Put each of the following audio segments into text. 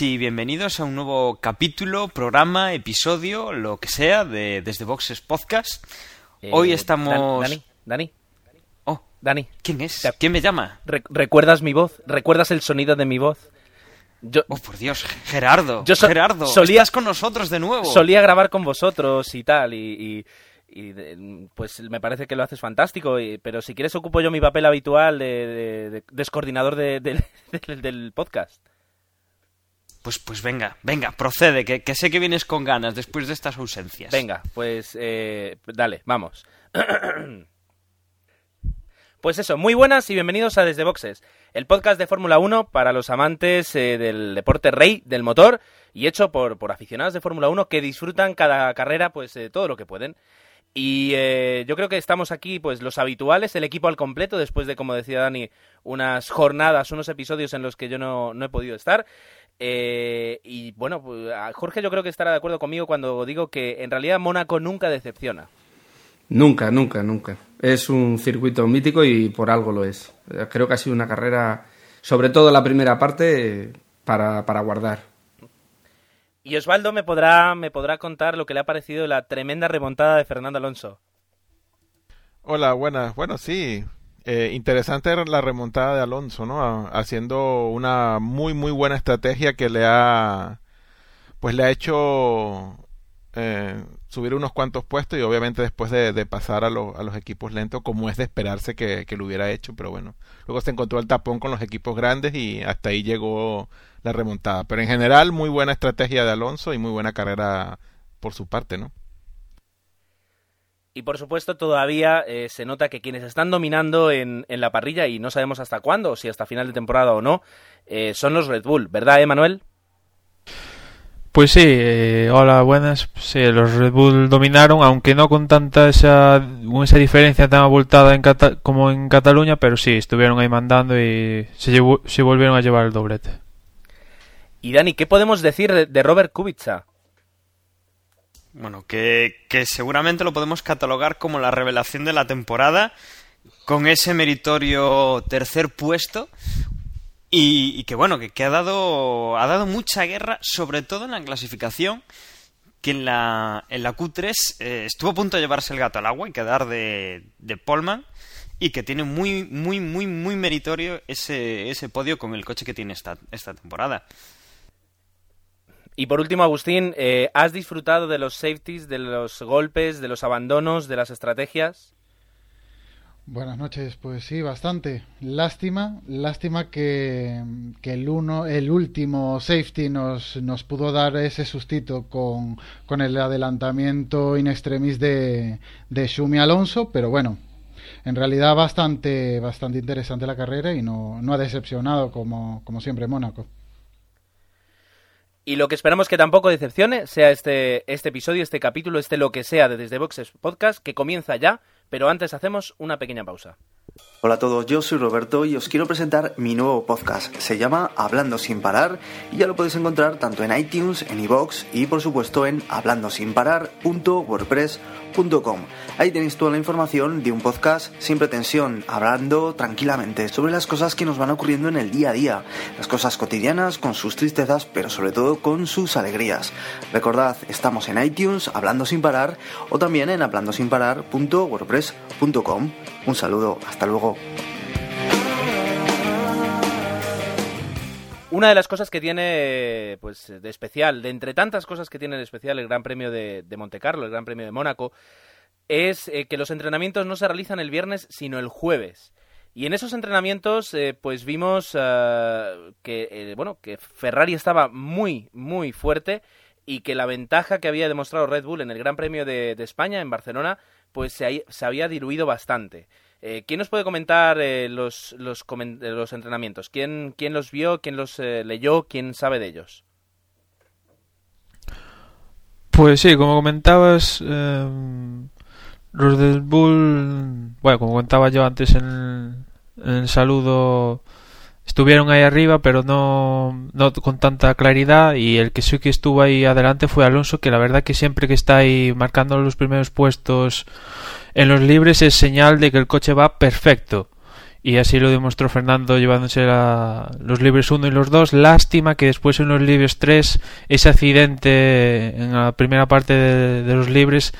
y bienvenidos a un nuevo capítulo, programa, episodio, lo que sea, de Desde Boxes Podcast. Eh, Hoy estamos... Dan- Dani, Dani, Oh, Dani. ¿quién es? Te- ¿Quién me llama? re- ¿Recuerdas mi voz? ¿Recuerdas el sonido de mi voz? Yo Oh, por Dios, Gerardo. Yo so- Gerardo, solía- estás con nosotros de nuevo. solía grabar con vosotros y tal, y, y- y pues me parece que lo haces fantástico, y- pero si quieres ocupo yo mi papel habitual de, de- de descoordinador de- de- del- del podcast. Pues, pues venga, venga, procede, que, que sé que vienes con ganas después de estas ausencias. Venga, pues eh, dale, vamos. Pues eso, muy buenas y bienvenidos a Desde Boxes, el podcast de Fórmula 1 para los amantes eh, del deporte rey del motor y hecho por, por aficionados de Fórmula 1 que disfrutan cada carrera pues eh, todo lo que pueden. Y eh, yo creo que estamos aquí, pues los habituales, el equipo al completo, después de, como decía Dani, unas jornadas, unos episodios en los que yo no, no he podido estar. Eh, y bueno, pues, a Jorge yo creo que estará de acuerdo conmigo cuando digo que en realidad Mónaco nunca decepciona. Nunca, nunca, nunca. Es un circuito mítico y por algo lo es. Eh, Creo que ha sido una carrera, sobre todo la primera parte, para, para guardar. Y Osvaldo me podrá, me podrá contar lo que le ha parecido la tremenda remontada de Fernando Alonso. Hola, buenas. Bueno, sí. Eh, interesante la remontada de Alonso, ¿no? Haciendo una muy, muy buena estrategia que le ha, pues le ha hecho eh, subir unos cuantos puestos y obviamente después de, de pasar a, lo- a los equipos lentos, como es de esperarse que, que lo hubiera hecho, pero bueno. Luego se encontró el tapón con los equipos grandes y hasta ahí llegó la remontada. Pero en general, muy buena estrategia de Alonso y muy buena carrera por su parte, ¿no? Y por supuesto todavía eh, se nota que quienes están dominando en, en la parrilla, y no sabemos hasta cuándo, si hasta final de temporada o no, eh, son los Red Bull, ¿verdad, Emanuel? Pues sí, eh, hola, buenas. Sí, los Red Bull dominaron, aunque no con tanta esa, esa diferencia tan abultada en Cata- como en Cataluña, pero sí, estuvieron ahí mandando y se, llevó- se volvieron a llevar el doblete. Y Dani, ¿qué podemos decir de, de Robert Kubica? Bueno, que, que seguramente lo podemos catalogar como la revelación de la temporada, con ese meritorio tercer puesto, y, que bueno, que, que ha dado ha dado mucha guerra, sobre todo en la clasificación, que en la, en la Q3 eh, estuvo a punto de llevarse el gato al agua y quedar de, de Polman, y que tiene muy, muy, muy, muy meritorio ese, ese podio con el coche que tiene esta, esta temporada. Y por último, Agustín, eh, ¿has disfrutado de los safeties, de los golpes, de los abandonos, de las estrategias? Buenas noches, pues sí, bastante. Lástima, lástima que, que el uno, el último safety nos, nos pudo dar ese sustito con, con el adelantamiento in extremis de, de Shumi Alonso, pero bueno, en realidad bastante, bastante interesante la carrera y no, no ha decepcionado como, como siempre Mónaco. Y lo que esperamos que tampoco decepcione sea este, este episodio, este capítulo, este lo que sea de Desde Boxes Podcast, que comienza ya, pero antes hacemos una pequeña pausa. Hola a todos, yo soy Roberto y os quiero presentar mi nuevo podcast. Se llama Hablando sin parar y ya lo podéis encontrar tanto en iTunes, en iVoox y por supuesto en hablandosinparar.wordpress.com. Ahí tenéis toda la información de un podcast sin pretensión, hablando tranquilamente sobre las cosas que nos van ocurriendo en el día a día, las cosas cotidianas con sus tristezas, pero sobre todo con sus alegrías. Recordad, estamos en iTunes, Hablando sin parar o también en hablandosinparar.wordpress.com. Un saludo, hasta luego. Una de las cosas que tiene, pues, de especial, de entre tantas cosas que tiene de especial el Gran Premio de, de Monte Carlo, el Gran Premio de Mónaco, es eh, que los entrenamientos no se realizan el viernes, sino el jueves. Y en esos entrenamientos, eh, pues vimos eh, que, eh, bueno, que Ferrari estaba muy, muy fuerte y que la ventaja que había demostrado Red Bull en el Gran Premio de, España, en Barcelona, pues se, se había diluido bastante. Eh, ¿Quién nos puede comentar eh, los, los, eh, los entrenamientos? ¿Quién, ¿Quién los vio? ¿Quién los eh, leyó? ¿Quién sabe de ellos? Pues sí, como comentabas, eh, los del Bull, bueno, como contaba yo antes en el, saludo, estuvieron ahí arriba, pero no, no con tanta claridad. Y el que sí que estuvo ahí adelante fue Alonso, que la verdad que siempre que está ahí marcando los primeros puestos en los libres es señal de que el coche va perfecto. Y así lo demostró Fernando llevándose a los libres 1 y los 2. Lástima que después en los libres 3 ese accidente en la primera parte de los libres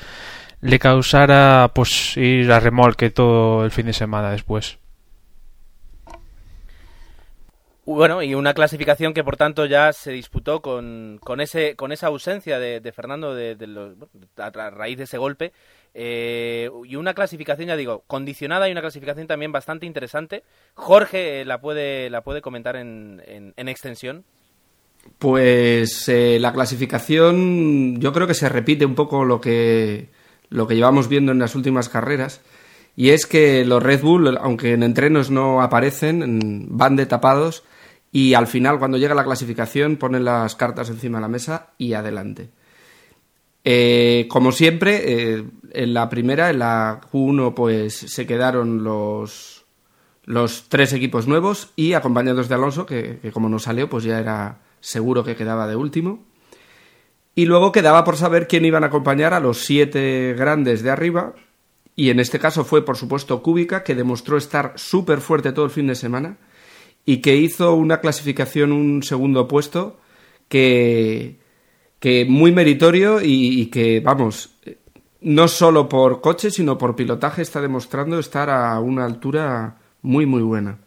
le causara pues ir a remolque todo el fin de semana después. Bueno, y una clasificación que por tanto ya se disputó con, con, ese, con esa ausencia de, Fernando de, a raíz de ese golpe. Eh, y una clasificación, ya digo, condicionada y una clasificación también bastante interesante. Jorge eh, la, puede, la puede comentar en, en, extensión. Pues eh, la clasificación yo creo que se repite un poco lo que, lo que llevamos viendo en las últimas carreras. Y es que los Red Bull, aunque en entrenos no aparecen, van de tapados y al final, cuando llega la clasificación, ponen las cartas encima de la mesa y adelante. Eh, como siempre, eh, en la primera, en la Q1, pues se quedaron los, los tres equipos nuevos y acompañados de Alonso, que, que como no salió, pues ya era seguro que quedaba de último. Y luego quedaba por saber quién iban a acompañar a los siete grandes de arriba. Y en este caso fue, por supuesto, Kubica, que demostró estar súper fuerte todo el fin de semana y que hizo una clasificación, un segundo puesto, que, que muy meritorio y, que, vamos, no solo por coche, sino por pilotaje está demostrando estar a una altura muy, muy buena.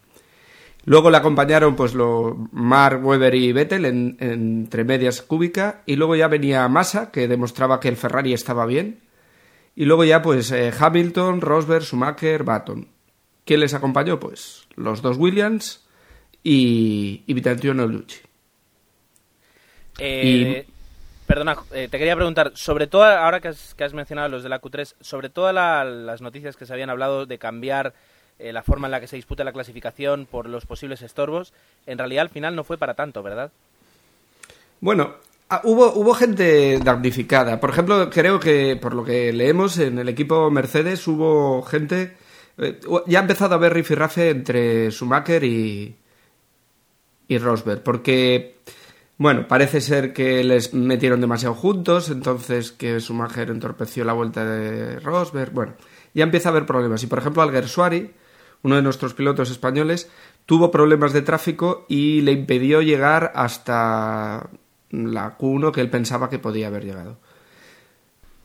Luego le acompañaron pues lo Mark Webber y Vettel en, entre medias cúbica y luego ya venía Massa que demostraba que el Ferrari estaba bien y luego ya pues eh, Hamilton, Rosberg, Schumacher, Baton. ¿Quién les acompañó? Pues los dos Williams y, y Lucci. Eh, perdona, eh, te quería preguntar, sobre todo, ahora que has, que has mencionado los de la Q3, sobre todas las noticias que se habían hablado de cambiar eh, la forma en la que se disputa la clasificación por los posibles estorbos, en realidad al final no fue para tanto, ¿verdad? Bueno, ah, hubo, hubo gente damnificada. Por ejemplo, creo que por lo que leemos en el equipo Mercedes hubo gente... ya ha empezado a haber rifirrafe entre Schumacher y, y Rosberg, porque, bueno, parece ser que les metieron demasiado juntos, entonces que Schumacher entorpeció la vuelta de Rosberg, bueno, ya empieza a haber problemas. Y por ejemplo, Alguersuari, uno de nuestros pilotos españoles, tuvo problemas de tráfico y le impidió llegar hasta la Q1 que él pensaba que podía haber llegado.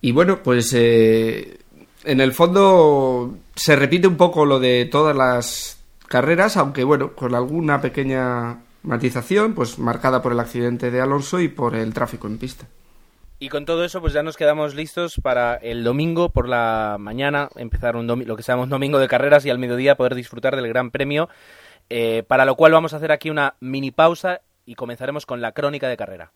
Y bueno, pues eh, en el fondo se repite un poco lo de todas las carreras, aunque bueno, con alguna pequeña matización, pues marcada por el accidente de Alonso y por el tráfico en pista. Y con todo eso, pues ya nos quedamos listos para el domingo por la mañana empezar un lo que llamamos domingo de carreras y al mediodía poder disfrutar del Gran Premio, eh, para lo cual vamos a hacer aquí una mini pausa y comenzaremos con la crónica de carrera.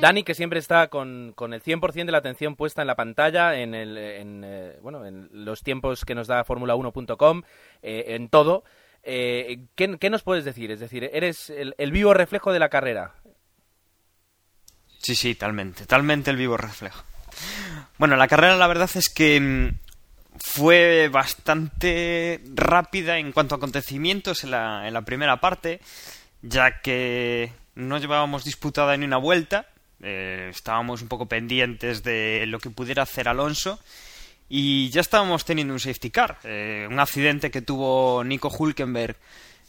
Dani, que siempre está con, con el 100% de la atención puesta en la pantalla, en, el, en, eh, bueno, en los tiempos que nos da Fórmula1.com, eh, en todo. Eh, ¿qué, nos puedes decir? Es decir, ¿eres el, vivo reflejo de la carrera? Sí, sí, talmente, talmente el vivo reflejo. Bueno, la carrera la verdad es que mm, fue bastante rápida en cuanto a acontecimientos en la, en la primera parte, ya que no llevábamos disputada ni una vuelta, eh, estábamos un poco pendientes de lo que pudiera hacer Alonso y ya estábamos teniendo un safety car, eh, un accidente que tuvo Nico Hulkenberg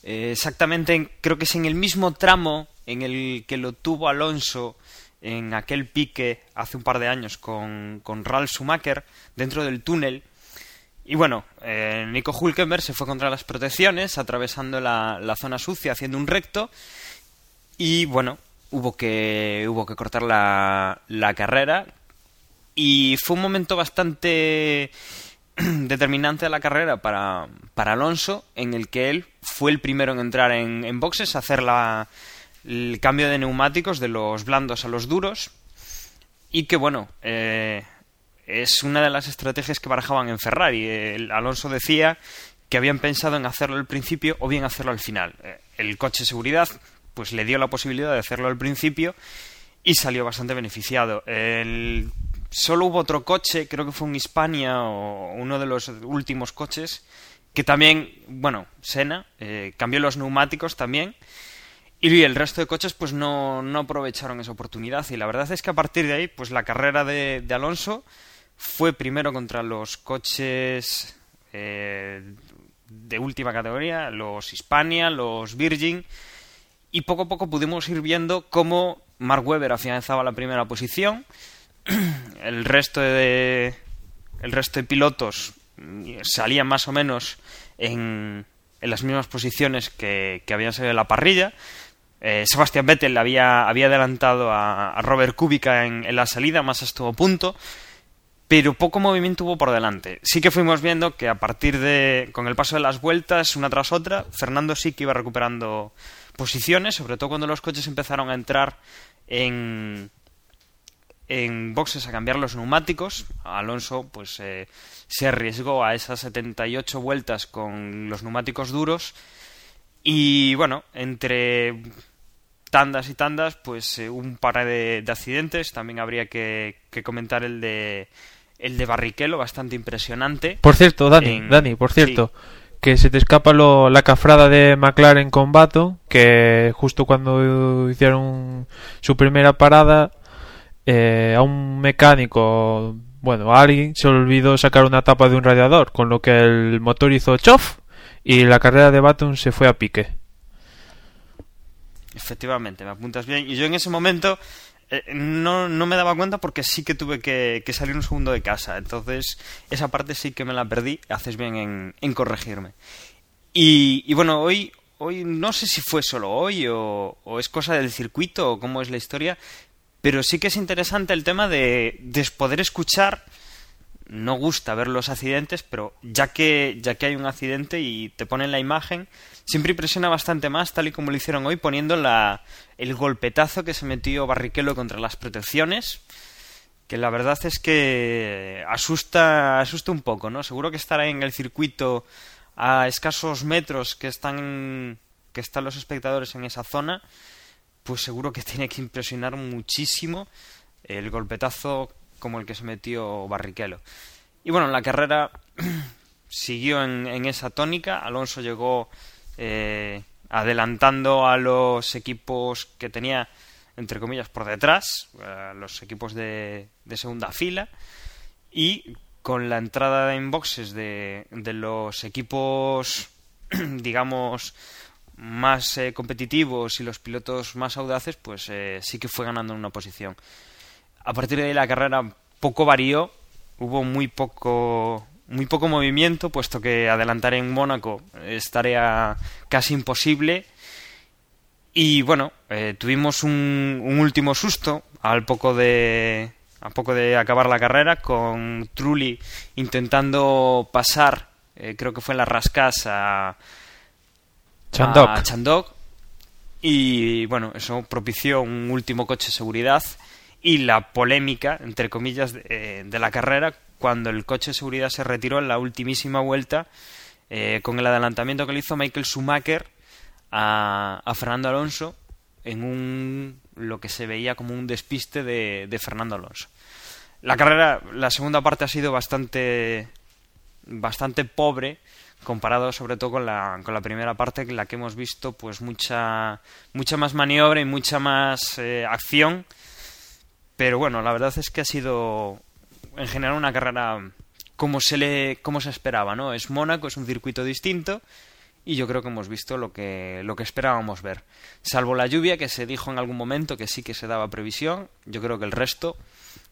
eh, exactamente, creo que es en el mismo tramo en el que lo tuvo Alonso en aquel pique hace un par de años con, con Ralf Schumacher dentro del túnel. Y bueno, Nico Hulkenberg se fue contra las protecciones, atravesando la, la zona sucia, haciendo un recto. Y bueno, hubo que, hubo que cortar la, la carrera y fue un momento bastante determinante de la carrera para, para, Alonso, en el que él fue el primero en entrar en, en boxes, hacer la, el cambio de neumáticos de los blandos a los duros, y que bueno, eh, es una de las estrategias que barajaban en Ferrari. El Alonso decía que habían pensado en hacerlo al principio o bien hacerlo al final. Eh, el coche de seguridad pues le dio la posibilidad de hacerlo al principio y salió bastante beneficiado. El... Solo hubo otro coche, creo que fue un Hispania o uno de los últimos coches, que también, bueno, Sena, eh, cambió los neumáticos también. Y el resto de coches pues no, no, aprovecharon esa oportunidad. Y la verdad es que a partir de ahí, pues la carrera de, Alonso fue primero contra los coches eh, de última categoría, los Hispania, los Virgin, y poco a poco pudimos ir viendo cómo Mark Webber afianzaba la primera posición, el resto de el resto de pilotos salían más o menos en, en las mismas posiciones que, que habían salido en la parrilla. Eh, Sebastian Vettel había, había adelantado a, a Robert Kubica en, la salida, más a este punto pero poco movimiento hubo por delante. Sí que fuimos viendo que a partir de, con el paso de las vueltas, una tras otra, Fernando sí que iba recuperando posiciones, sobre todo cuando los coches empezaron a entrar en, en boxes a cambiar los neumáticos. Alonso pues eh, se arriesgó a esas 78 vueltas con los neumáticos duros y bueno, entre tandas y tandas, pues eh, un par de, de, accidentes. También habría que, que comentar el de el de Barrichello, bastante impresionante. Por cierto, Dani, en... Dani, por cierto, sí. Que se te escapa lo, la cafrada de McLaren con Baton, que justo cuando hicieron su primera parada, eh, a un mecánico, bueno, a alguien se olvidó sacar una tapa de un radiador, con lo que el motor hizo chof y la carrera de Baton se fue a pique. Efectivamente, me apuntas bien. Y yo en ese momento eh, no, no, me daba cuenta porque sí que tuve que, que, salir un segundo de casa. Entonces, esa parte sí que me la perdí. Haces bien en, en corregirme. Y, bueno, hoy, hoy no sé si fue solo hoy o, o, es cosa del circuito o cómo es la historia, pero sí que es interesante el tema de, de poder escuchar. No gusta ver los accidentes, pero ya que, ya que hay un accidente y te ponen la imagen, siempre impresiona bastante más, tal y como lo hicieron hoy, poniendo la, el golpetazo que se metió Barrichello contra las protecciones, que la verdad es que asusta, asusta un poco, ¿no? Seguro que estará en el circuito a escasos metros que están, que están los espectadores en esa zona, pues seguro que tiene que impresionar muchísimo el golpetazo como el que se metió Barrichello. Y bueno, la carrera siguió en, esa tónica, Alonso llegó eh, adelantando a los equipos que tenía, entre comillas, por detrás, a los equipos de, segunda fila, y con la entrada en boxes de, de los equipos, digamos, más eh, competitivos y los pilotos más audaces, pues eh, sí que fue ganando en una posición. A partir de ahí la carrera poco varió, hubo muy poco muy poco movimiento, puesto que adelantar en Mónaco es tarea casi imposible. Y bueno, eh, tuvimos un, un, último susto al poco de a poco de acabar la carrera con Trulli intentando pasar, eh, creo que fue en la rascas a Chandok. a Chandok. Y bueno, eso propició un último coche de seguridad y la polémica, entre comillas, de, eh, de la carrera cuando el coche de seguridad se retiró en la ultimísima vuelta eh, con el adelantamiento que le hizo Michael Schumacher a, a, Fernando Alonso en un lo que se veía como un despiste de, de, Fernando Alonso. La carrera, la segunda parte ha sido bastante bastante pobre comparado sobre todo con la, con la primera parte en la que hemos visto pues mucha mucha más maniobra y mucha más eh, acción pero bueno la verdad es que ha sido en general una carrera como se le como se esperaba, ¿no? Es Mónaco, es un circuito distinto y yo creo que hemos visto lo que lo que esperábamos ver. Salvo la lluvia que se dijo en algún momento que sí que se daba previsión, yo creo que el resto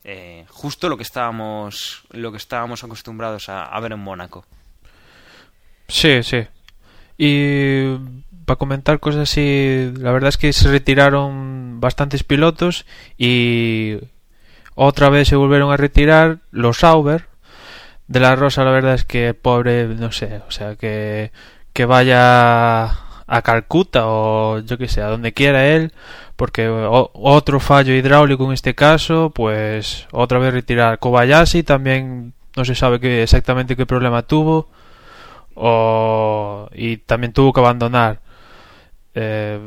eh, justo lo que estábamos lo que estábamos acostumbrados a, a ver en Mónaco. Sí, sí. Y para comentar cosas así, la verdad es que se retiraron bastantes pilotos y otra vez se volvieron a retirar los Sauber. De la Rosa, la verdad es que pobre, no sé, o sea, que, que vaya a Calcuta o yo que sé, a donde quiera él, porque otro fallo hidráulico en este caso, pues otra vez retirar Kobayashi, también no se sabe qué, exactamente qué problema tuvo. o, y también tuvo que abandonar. Eh,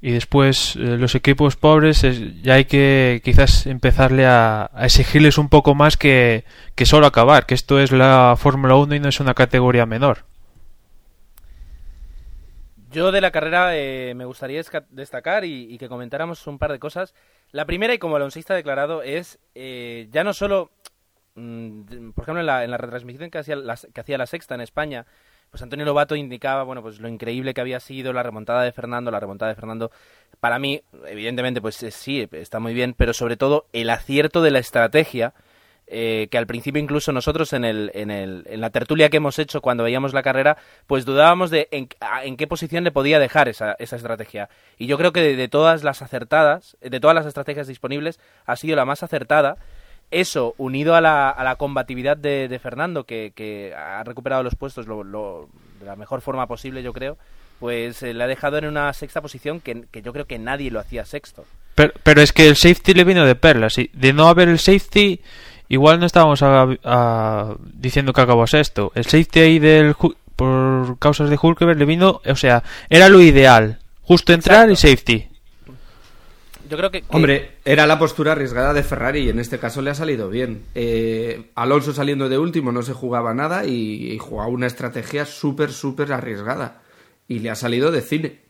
y después eh, los equipos pobres ya hay que quizás empezarle a, exigirles un poco más que, que solo acabar, que esto es la Fórmula 1 y no es una categoría menor. Yo de la carrera eh, me gustaría destacar y, que comentáramos un par de cosas. La primera, y como alonsista declarado, es eh, ya no solo, mm, por ejemplo, en la, en la retransmisión que hacía, que hacía la Sexta en España, pues Antonio Lobato indicaba, bueno, pues lo increíble que había sido la remontada de Fernando, la remontada de Fernando. Para mí, evidentemente, pues eh, sí, está muy bien, pero sobre todo el acierto de la estrategia eh, que al principio incluso nosotros en, el, en, el, en la tertulia que hemos hecho cuando veíamos la carrera, pues dudábamos de en, en qué posición le podía dejar esa, esa estrategia. Y yo creo que de, todas las acertadas, de todas las estrategias disponibles, ha sido la más acertada. Eso, unido a la, a la combatividad de, Fernando, que, que, ha recuperado los puestos lo, de la mejor forma posible, yo creo, pues eh, le ha dejado en una sexta posición que, que, yo creo que nadie lo hacía sexto. Pero, pero es que el safety le vino de perlas. Y de no haber el safety, Igual no estábamos diciendo que acabó esto. El safety ahí del, por causas de Hulkeberg le vino, o sea, era lo ideal. Justo entrar y safety. Yo creo que, Hombre, era la postura arriesgada de Ferrari y en este caso le ha salido bien. Eh, Alonso saliendo de último no se jugaba nada y, jugaba una estrategia súper, súper arriesgada. Y le ha salido de cine.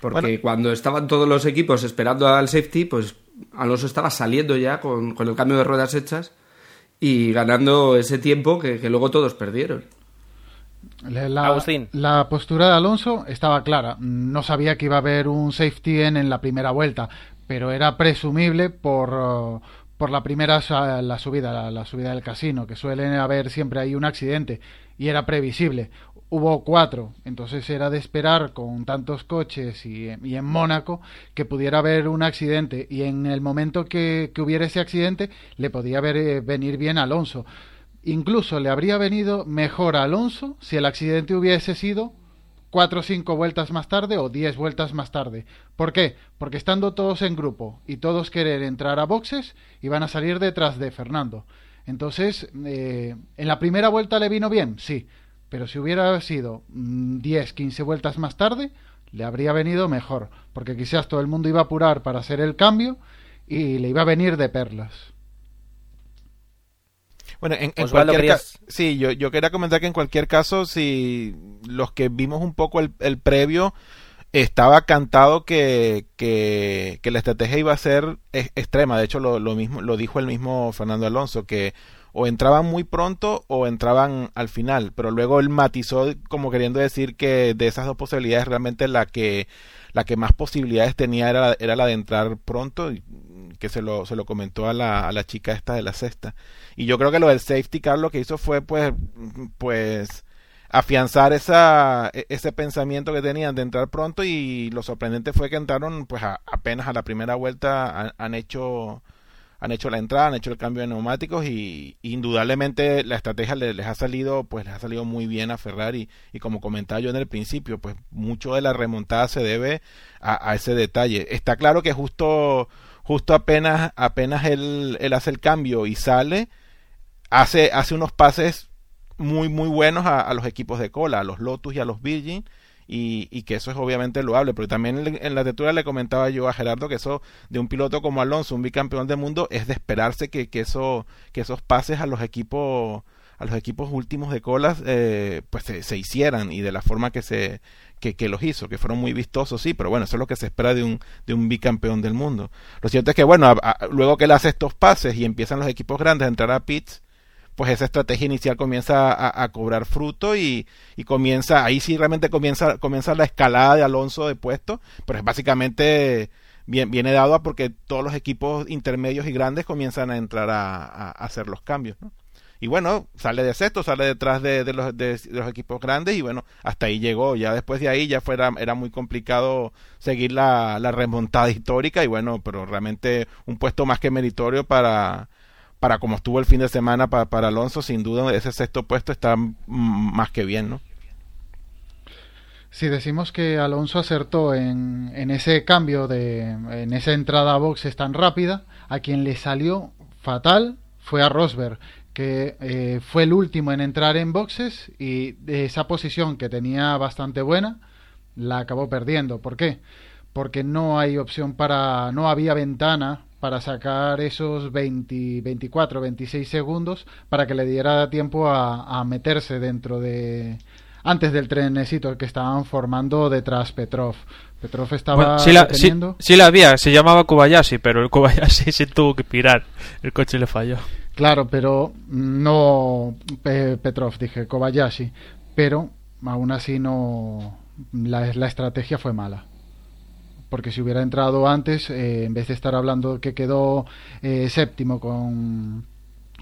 Porque cuando estaban todos los equipos esperando al safety, pues Alonso estaba saliendo ya con, con el cambio de ruedas hechas y ganando ese tiempo que, luego todos perdieron. La, la, postura de Alonso estaba clara. No sabía que iba a haber un safety en, en la primera vuelta, pero era presumible por, por la primera la subida, la, subida del casino, que suele haber siempre ahí un accidente, y era previsible hubo cuatro, entonces era de esperar con tantos coches y, en Mónaco que pudiera haber un accidente y en el momento que, hubiera ese accidente le podía eh, venir bien Alonso. Incluso le habría venido mejor a Alonso si el accidente hubiese sido cuatro o cinco vueltas más tarde o diez vueltas más tarde. ¿Por qué? Porque estando todos en grupo y todos querer entrar a boxes, iban a salir detrás de Fernando. Entonces, eh, ¿en la primera vuelta le vino bien? Sí pero si hubiera sido 10, mm, 15 vueltas más tarde, le habría venido mejor, porque quizás todo el mundo iba a apurar para hacer el cambio y le iba a venir de perlas. Bueno, en, cualquier caso, sí, yo, yo quería comentar que en cualquier caso, si los que vimos un poco el, el previo, estaba cantado que, que, que, la estrategia iba a ser extrema. De hecho, lo, lo, mismo, lo dijo el mismo Fernando Alonso, que o entraban muy pronto o entraban al final, pero luego él matizó como queriendo decir que de esas dos posibilidades realmente la que la que más posibilidades tenía era, era la de entrar pronto y que se lo, se lo comentó a la, a la chica esta de la sexta. Y yo creo que lo del safety car lo que hizo fue pues pues afianzar esa, e, ese pensamiento que tenían de entrar pronto y lo sorprendente fue que entraron pues apenas a la primera vuelta han hecho han hecho la entrada, han hecho el cambio de neumáticos y, indudablemente la estrategia les, ha salido, pues les ha salido muy bien a Ferrari y como comentaba yo en el principio, pues mucho de la remontada se debe a, ese detalle. Está claro que justo, justo apenas, apenas él, él hace el cambio y sale, hace, hace unos pases muy, muy buenos a, a los equipos de cola, a los Lotus y a los Virgin y, y, que eso es obviamente loable. Pero también en la lectura le comentaba yo a Gerardo que eso de un piloto como Alonso, un bicampeón del mundo, es de esperarse que, que, eso, que esos pases a los equipos a los equipos últimos de colas eh, pues se, hicieran y de la forma que se que, los hizo, que fueron muy vistosos, sí, pero bueno, eso es lo que se espera de un, de un bicampeón del mundo. Lo cierto es que, bueno, luego que él hace estos pases y empiezan los equipos grandes a entrar a pits, pues esa estrategia inicial comienza a, cobrar fruto y, comienza, ahí sí realmente comienza, comienza la escalada de Alonso de puesto, pero es básicamente viene dado a porque todos los equipos intermedios y grandes comienzan a entrar a, hacer los cambios, Y bueno, sale de sexto, sale detrás de, los, de, los, equipos grandes y bueno, hasta ahí llegó. Ya después de ahí ya fuera, era muy complicado seguir la, remontada histórica y bueno, pero realmente un puesto más que meritorio para, para como estuvo el fin de semana para, para Alonso, sin duda ese sexto puesto está más que bien, ¿no? Si decimos que Alonso acertó en, en ese cambio de en esa entrada a boxes tan rápida, a quien le salió fatal fue a Rosberg, que eh, fue el último en entrar en boxes y esa posición que tenía bastante buena la acabó perdiendo. ¿Por qué? Porque no hay opción para, no había ventana para sacar esos 20, 24, 26 segundos para que le diera tiempo a, a meterse dentro de, antes del trenecito que estaban formando detrás Petrov. Petrov estaba sí, la, sí, la había, se llamaba Kobayashi, pero el Kobayashi se tuvo que pirar, el coche le falló. Claro, pero no Petrov, dije Kobayashi, pero aún así no la, la estrategia fue mala porque si hubiera entrado antes, eh, en vez de estar hablando que quedó eh, séptimo con,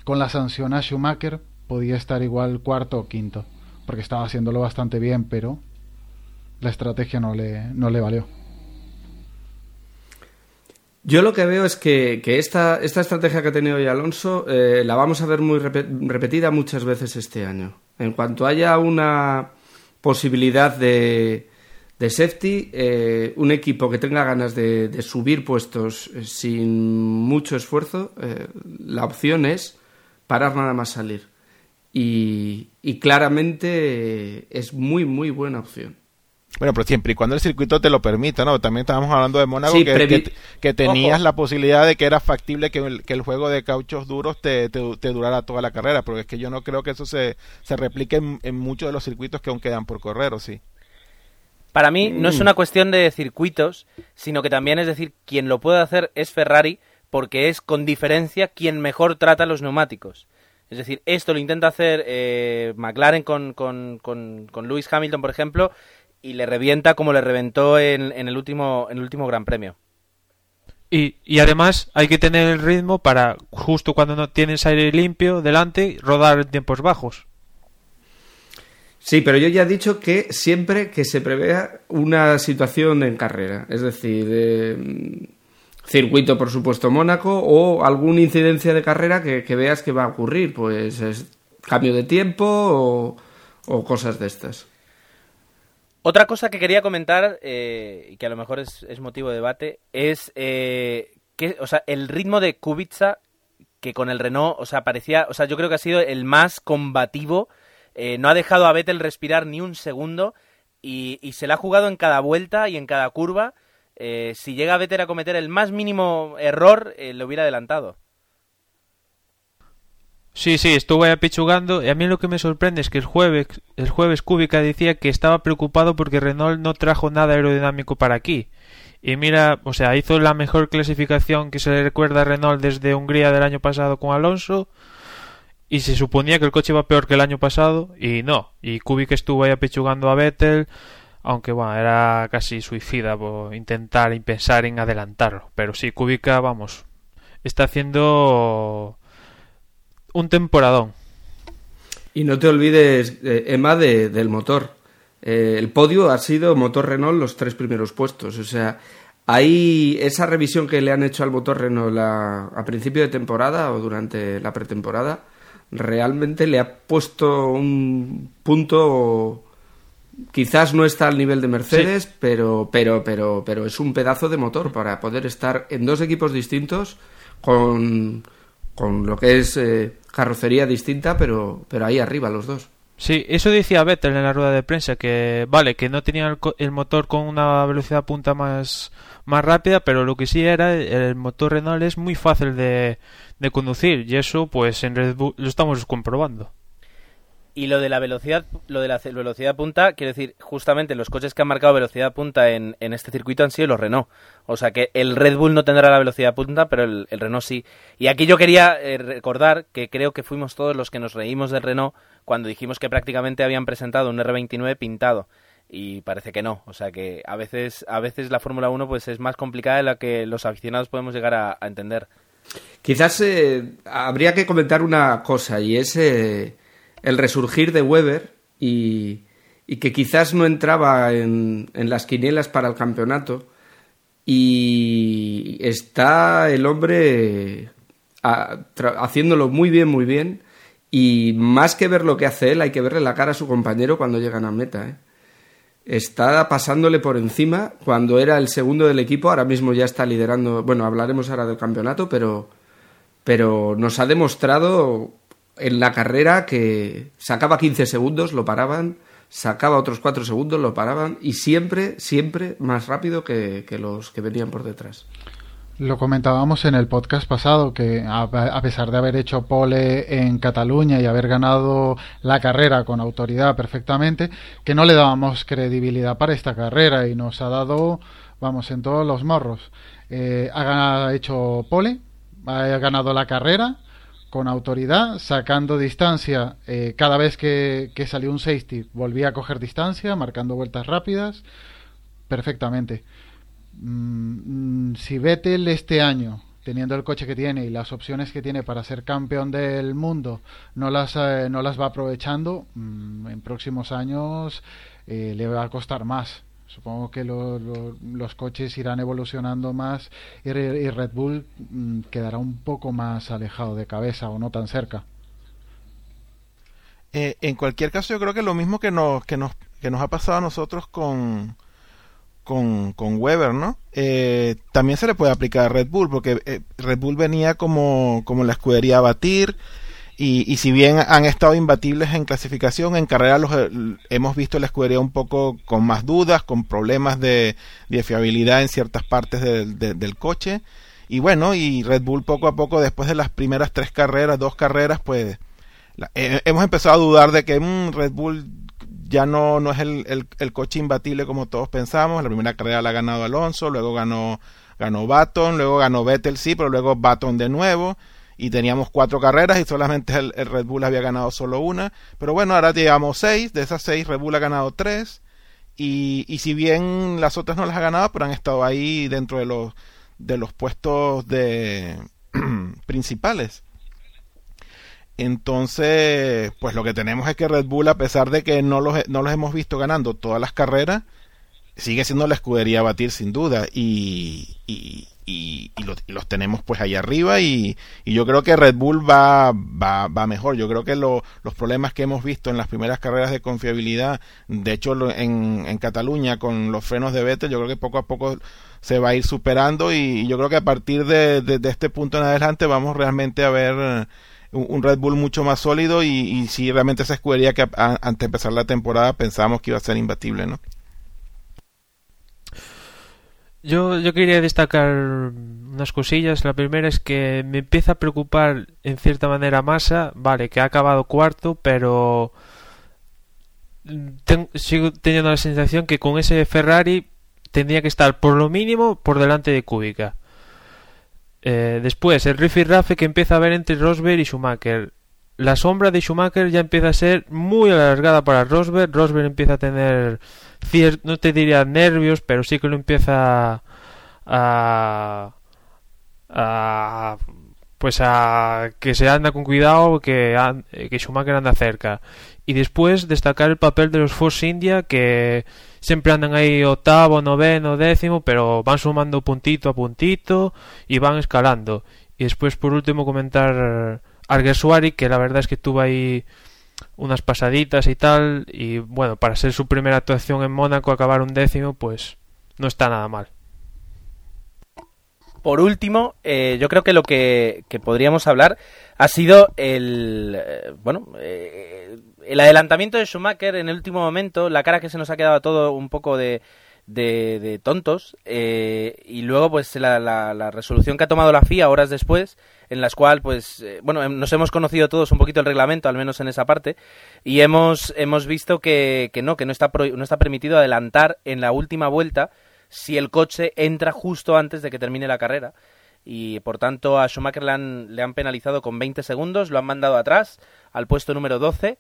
con la sanción a Schumacher, podía estar igual cuarto o quinto porque estaba haciéndolo bastante bien, pero la estrategia no le, no le valió. Yo lo que veo es que, esta, esta, estrategia que ha tenido hoy Alonso eh, la vamos a ver muy repetida muchas veces este año. En cuanto haya una posibilidad de, de safety, eh, un equipo que tenga ganas de, subir puestos eh, sin mucho esfuerzo, la opción es parar nada más salir y, claramente es muy, muy buena opción. Bueno, pero siempre y cuando el circuito te lo permita, ¿no? También estábamos hablando de Mónaco, que, tenías la posibilidad de que era factible que el, juego de cauchos duros te, durara toda la carrera, pero es que yo no creo que eso se, se replique en, muchos de los circuitos que aún quedan por correr, ¿o sí? Para mí no es mm. una cuestión de circuitos, sino que también es decir, quien lo puede hacer es Ferrari, porque es con diferencia quien mejor trata los neumáticos. Es decir, esto lo intenta hacer eh, McLaren con, con, con, Lewis Hamilton, por ejemplo, y le revienta como le reventó en, en, el, último, en el último Gran Premio. Y, y, además hay que tener el ritmo para, justo cuando no tienes aire limpio delante, rodar en tiempos bajos. Sí, pero yo ya he dicho que siempre que se prevea una situación en carrera, es decir, eh, circuito, por supuesto, Mónaco, o alguna incidencia de carrera que, veas que va a ocurrir, pues es cambio de tiempo o, cosas de estas. Otra cosa que quería comentar, eh, y que a lo mejor es, motivo de debate, es eh, que, o sea, el ritmo de Kubica, que con el Renault, o sea, parecía, o sea, yo creo que ha sido el más combativo, eh, no ha dejado a Vettel respirar ni un segundo, y, se la ha jugado en cada vuelta y en cada curva, eh, si llega a Vettel a cometer el más mínimo error, eh, le hubiera adelantado. Sí, sí, estuve apichugando y a mí lo que me sorprende es que el jueves, el jueves Kubica decía que estaba preocupado porque Renault no trajo nada aerodinámico para aquí. Y mira, o sea, hizo la mejor clasificación que se le recuerda a Renault desde Hungría del año pasado con Alonso. Y se suponía que el coche iba peor que el año pasado y no. Y Kubica estuvo ahí apechugando a Vettel, aunque bueno, era casi suicida por intentar y pensar en adelantarlo. Pero sí, Kubica, vamos, está haciendo un temporadón. Y no te olvides, eh, Emma, del motor. Eh, el podio ha sido motor Renault los tres primeros puestos. O sea, hay esa revisión que le han hecho al motor Renault a principio de temporada o durante la pretemporada, realmente le ha puesto un punto Quizás no está al nivel de Mercedes, pero, pero, pero, pero es un pedazo de motor para poder estar en dos equipos distintos con, con lo que es eh, carrocería distinta, pero, pero ahí arriba los dos. Sí, eso decía Vettel en la rueda de prensa, que vale, que no tenía el, motor con una velocidad punta más, más rápida, pero lo que sí era, el motor Renault es muy fácil de, de conducir, y eso pues en Red Bull lo estamos comprobando. Y lo de la velocidad, lo de la velocidad punta, quiero decir, justamente los coches que han marcado velocidad punta en, en este circuito han sido los Renault. O sea que el Red Bull no tendrá la velocidad punta, pero el, Renault sí. Y aquí yo quería eh, recordar que creo que fuimos todos los que nos reímos del Renault cuando dijimos que prácticamente habían presentado un R29 pintado. Y parece que no. O sea que a veces, a veces la Fórmula 1 pues es más complicada de la que los aficionados podemos llegar a, entender. Quizás eh, habría que comentar una cosa y es... Eh, el resurgir de Weber y, que quizás no entraba en, las quinielas para el campeonato y está el hombre haciéndolo muy bien, muy bien y más que ver lo que hace él hay que verle la cara a su compañero cuando llegan a meta. ¿eh? Está pasándole por encima cuando era el segundo del equipo, ahora mismo ya está liderando, bueno, hablaremos ahora del campeonato, pero, pero nos ha demostrado en la carrera que sacaba 15 segundos, lo paraban, sacaba otros 4 segundos, lo paraban y siempre, siempre más rápido que, los que venían por detrás. Lo comentábamos en el podcast pasado que a pesar de haber hecho pole en Cataluña y haber ganado la carrera con autoridad perfectamente, que no le dábamos credibilidad para esta carrera y nos ha dado, vamos, en todos los morros. Eh, ha hecho pole, ha ganado la carrera con autoridad, sacando distancia eh, cada vez que, que salió un safety, volvía a coger distancia, marcando vueltas rápidas, perfectamente. Mm, mm, si Vettel este año, teniendo el coche que tiene y las opciones que tiene para ser campeón del mundo, no las, eh, no las va aprovechando, mm, en próximos años eh, le va a costar más. Supongo que los coches irán evolucionando más y, Red Bull quedará un poco más alejado de cabeza o no tan cerca. Eh, en cualquier caso, yo creo que lo mismo que nos, que nos, que nos ha pasado a nosotros con, con, con Weber, ¿no? Eh, también se le puede aplicar a Red Bull, porque eh, Red Bull venía como, como la escudería a batir, y, y, si bien han estado imbatibles en clasificación, en carrera los eh, hemos visto la escudería un poco con más dudas, con problemas de, de fiabilidad en ciertas partes del coche. Y bueno, y Red Bull poco a poco, después de las primeras tres carreras, dos carreras, pues hemos empezado a dudar de que mm, Red Bull ya no, no es el, el, coche imbatible como todos pensamos. La primera carrera la ha ganado Alonso, luego ganó, ganó Baton, luego ganó Vettel, sí, pero luego Baton de nuevo. Y teníamos cuatro carreras y solamente el, Red Bull había ganado solo una. Pero bueno, ahora llevamos seis. De esas seis, Red Bull ha ganado tres. Y, y si bien las otras no las ha ganado, pero han estado ahí dentro de los, de los puestos de principales. Entonces, pues lo que tenemos es que Red Bull, a pesar de que no los, no los hemos visto ganando todas las carreras, sigue siendo la escudería a batir sin duda. Y, y, y, los, tenemos pues ahí arriba. Y, yo creo que Red Bull va, va, va mejor. Yo creo que los problemas que hemos visto en las primeras carreras de confiabilidad, de hecho en, en Cataluña con los frenos de Vettel, yo creo que poco a poco se va a ir superando. Y, yo creo que a partir de, de este punto en adelante vamos realmente a ver un Red Bull mucho más sólido y, si realmente esa escudería que antes de empezar la temporada pensábamos que iba a ser imbatible, ¿no? Yo, yo quería destacar unas cosillas. La primera es que me empieza a preocupar en cierta manera Massa, vale, que ha acabado cuarto, pero sigo teniendo la sensación que con ese Ferrari tendría que estar por lo mínimo por delante de Kubica. Eh, después, el rafe que empieza a ver entre Rosberg y Schumacher. La sombra de Schumacher ya empieza a ser muy alargada para Rosberg. Rosberg empieza a tener, no te diría nervios, pero sí que lo empieza a, a pues a que se anda con cuidado, que, que Schumacher anda cerca. Y después destacar el papel de los Force India que siempre andan ahí octavo, noveno, décimo, pero van sumando puntito a puntito y van escalando. Y después, por último, comentar Arguersuari, que la verdad es que tuvo ahí unas pasaditas y tal. Y bueno, para ser su primera actuación en Mónaco, acabar un décimo, pues no está nada mal. Por último, eh, yo creo que lo que, podríamos hablar ha sido el. Eh, bueno, eh, el adelantamiento de Schumacher en el último momento, la cara que se nos ha quedado todo un poco de, de, tontos, eh, y luego pues la, la, resolución que ha tomado la FIA horas después, en las cual pues, eh, bueno, em, nos hemos conocido todos un poquito el reglamento, al menos en esa parte, y hemos, hemos visto que, que no, que no está, no está permitido adelantar en la última vuelta si el coche entra justo antes de que termine la carrera. Y por tanto a Schumacher le han, le han penalizado con 20 segundos, lo han mandado atrás al puesto número 12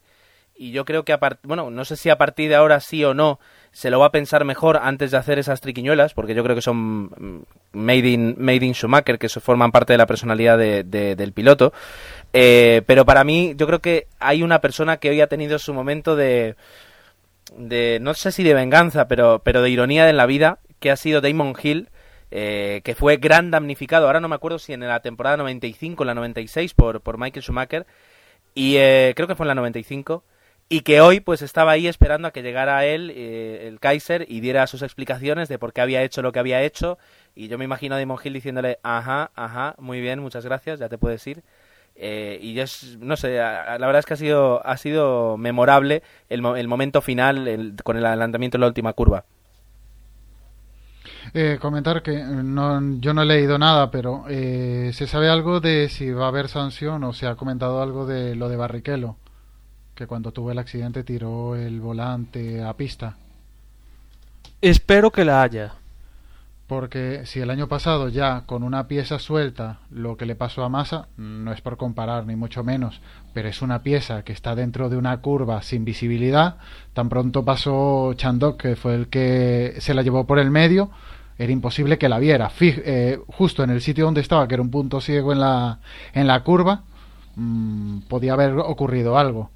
y yo creo que a bueno, no sé si a partir de ahora sí o no se lo va a pensar mejor antes de hacer esas triquiñuelas, porque yo creo que son mm, made in, made in Schumacher, que forman parte de la personalidad de, del piloto. Eh, pero para mí, yo creo que hay una persona que hoy ha tenido su momento de, de no sé si de venganza, pero, pero de ironía en la vida, que ha sido Damon Hill, eh, que fue gran damnificado, ahora no me acuerdo si en la temporada 95 o la 96 por, por Michael Schumacher, y eh, creo que fue en la 95, y que hoy pues estaba ahí esperando a que llegara él, eh, el Kaiser, y diera sus explicaciones de por qué había hecho lo que había hecho, y yo me imagino a Damon Hill diciéndole, ajá, ajá, muy bien, muchas gracias, ya te puedes ir. Eh, y es, no sé, la verdad es que ha sido, ha sido memorable el, el momento final con el adelantamiento en la última curva. Eh, comentar que no, yo no he leído nada, pero eh, ¿se sabe algo de si va a haber sanción o se ha comentado algo de lo de Barrichello? Que cuando tuvo el accidente tiró el volante a pista. Espero que la haya. Porque si el año pasado ya con una pieza suelta lo que le pasó a Massa, no es por comparar ni mucho menos, pero es una pieza que está dentro de una curva sin visibilidad, tan pronto pasó Chandok, que fue el que se la llevó por el medio, era imposible que la viera. Eh, justo en el sitio donde estaba, que era un punto ciego en la, en la curva, mm, podía haber ocurrido algo.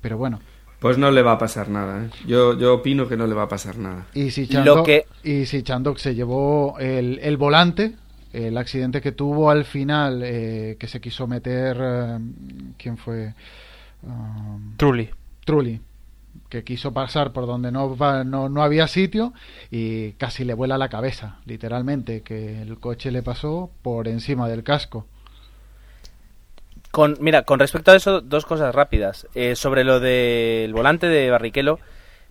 Pero bueno. Pues no le va a pasar nada. ¿eh? Yo, yo opino que no le va a pasar nada. Y si Chandok, y si Chandok se llevó el, el, volante, el accidente que tuvo al final, eh, que se quiso meter. ¿Quién fue? Um, Trulli. Trulli que quiso pasar por donde no, no, no, había sitio y casi le vuela la cabeza, literalmente, que el coche le pasó por encima del casco. Con, mira, con respecto a eso, dos cosas rápidas. Eh, sobre lo del volante de Barrichello,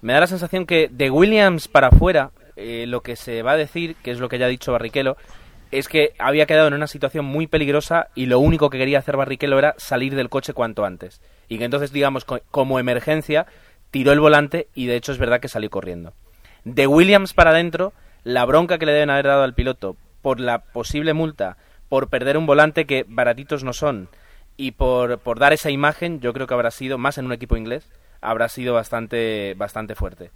me da la sensación que de Williams para afuera, eh, lo que se va a decir, que es lo que ya ha dicho Barrichello, es que había quedado en una situación muy peligrosa y lo único que quería hacer Barrichello era salir del coche cuanto antes. Y que entonces, digamos, como emergencia, tiró el volante y de hecho es verdad que salió corriendo. De Williams para adentro, la bronca que le deben haber dado al piloto por la posible multa, por perder un volante que baratitos no son, y por, por dar esa imagen, yo creo que habrá sido, más en un equipo inglés, habrá sido bastante, bastante fuerte.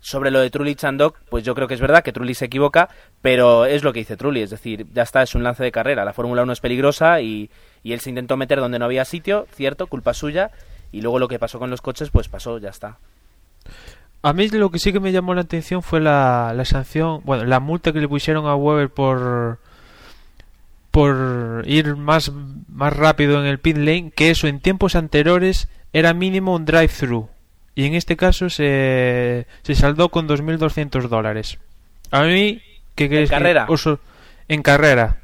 Sobre lo de Trulli Chandok, pues yo creo que es verdad que Trulli se equivoca, pero es lo que dice Trulli, es decir, ya está, es un lance de carrera. La Fórmula 1 es peligrosa y, y él se intentó meter donde no había sitio, cierto, culpa suya, y luego lo que pasó con los coches, pues pasó, ya está. A mí lo que sí que me llamó la atención fue la, la sanción, bueno, la multa que le pusieron a Weber por por ir más, más rápido en el pit lane, que eso en tiempos anteriores era mínimo un drive-thru. Y en este caso se, se saldó con 2.200 dólares. A mí, ¿qué crees? En carrera. en carrera.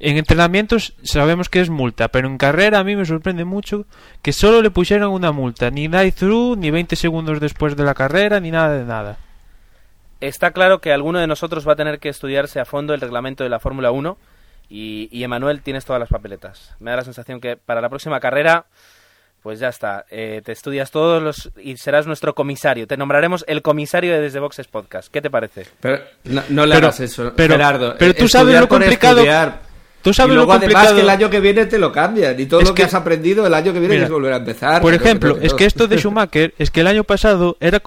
En entrenamientos sabemos que es multa, pero en carrera a mí me sorprende mucho que solo le pusieron una multa, ni through, ni 20 segundos después de la carrera, ni nada de nada. Está claro que alguno de nosotros va a tener que estudiarse a fondo el reglamento de la Fórmula 1 y, y Emanuel tienes todas las papeletas. Me da la sensación que para la próxima carrera, pues ya está, eh, te estudias todos los y serás nuestro comisario. Te nombraremos el comisario de Desde Boxes Podcast. ¿Qué te parece? Pero no, le hagas eso, pero, Gerardo. Pero tú sabes lo complicado. Tú sabes y luego además que el año que viene te lo cambian y todo lo que, has aprendido el año que viene es volver a empezar. Por ejemplo, es que esto de Schumacher es que el año pasado era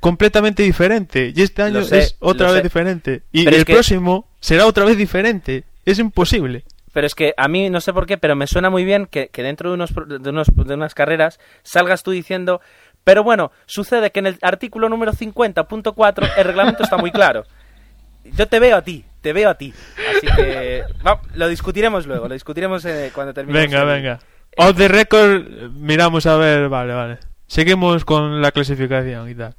completamente diferente y este año es otra vez diferente y el próximo será otra vez diferente. Es imposible. Pero es que a mí no sé por qué, pero me suena muy bien que, que dentro de, unos, de, unos, de unas carreras salgas tú diciendo, pero bueno, sucede que en el artículo número 50.4 el reglamento está muy claro. Yo te veo a ti, te veo a ti. Así que lo discutiremos luego, lo discutiremos eh, cuando termine. Venga, venga. Off the record, miramos a ver, vale, vale. Seguimos con la clasificación y tal.